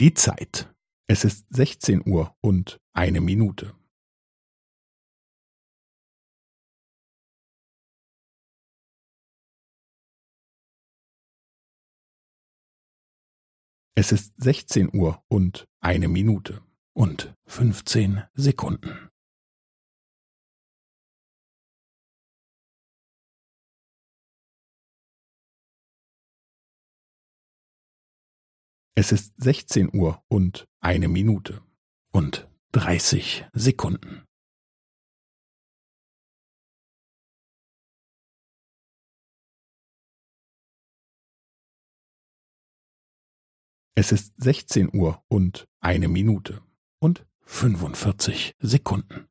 Die Zeit. Es ist sechzehn Uhr und eine Minute. Es ist sechzehn Uhr und eine Minute und fünfzehn Sekunden. Es ist sechzehn Uhr und eine Minute und dreißig Sekunden. Es ist sechzehn Uhr und eine Minute und fünfundvierzig Sekunden.